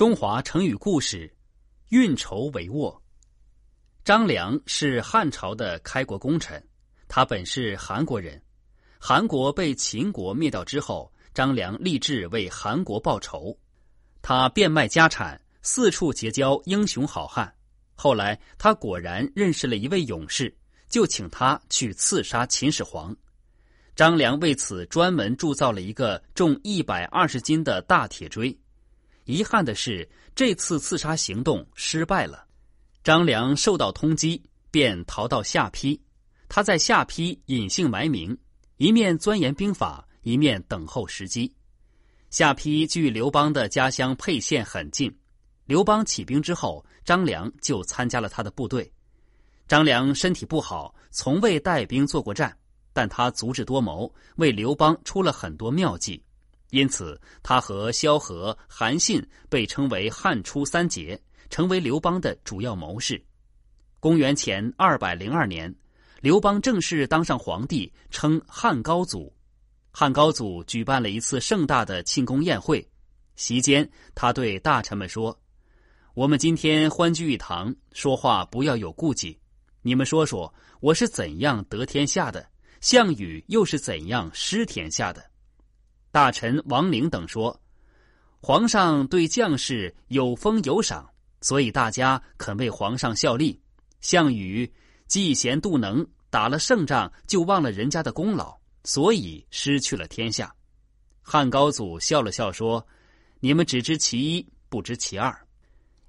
中华成语故事：运筹帷幄。张良是汉朝的开国功臣，他本是韩国人。韩国被秦国灭掉之后，张良立志为韩国报仇。他变卖家产，四处结交英雄好汉。后来，他果然认识了一位勇士，就请他去刺杀秦始皇。张良为此专门铸造了一个重一百二十斤的大铁锥。遗憾的是，这次刺杀行动失败了。张良受到通缉，便逃到下邳。他在下邳隐姓埋名，一面钻研兵法，一面等候时机。下邳距刘邦的家乡沛县很近。刘邦起兵之后，张良就参加了他的部队。张良身体不好，从未带兵作过战，但他足智多谋，为刘邦出了很多妙计。因此，他和萧何、韩信被称为“汉初三杰”，成为刘邦的主要谋士。公元前二百零二年，刘邦正式当上皇帝，称汉高祖。汉高祖举办了一次盛大的庆功宴会，席间他对大臣们说：“我们今天欢聚一堂，说话不要有顾忌。你们说说，我是怎样得天下的？项羽又是怎样失天下的？”大臣王陵等说：“皇上对将士有封有赏，所以大家肯为皇上效力。项羽嫉贤妒能，打了胜仗就忘了人家的功劳，所以失去了天下。”汉高祖笑了笑说：“你们只知其一，不知其二。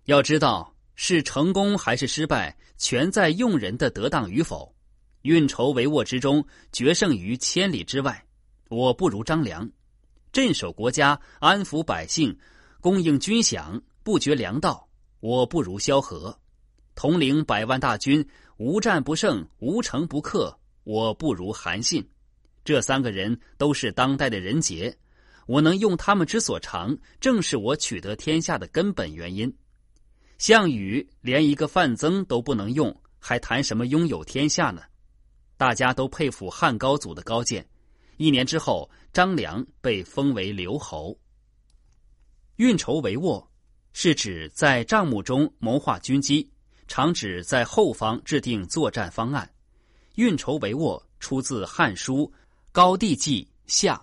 要知道，是成功还是失败，全在用人的得当与否。运筹帷幄之中，决胜于千里之外。我不如张良。”镇守国家，安抚百姓，供应军饷，不绝粮道。我不如萧何，统领百万大军，无战不胜，无城不克。我不如韩信。这三个人都是当代的人杰，我能用他们之所长，正是我取得天下的根本原因。项羽连一个范增都不能用，还谈什么拥有天下呢？大家都佩服汉高祖的高见。一年之后，张良被封为留侯。运筹帷幄，是指在账目中谋划军机，常指在后方制定作战方案。运筹帷幄出自《汉书·高帝纪下》。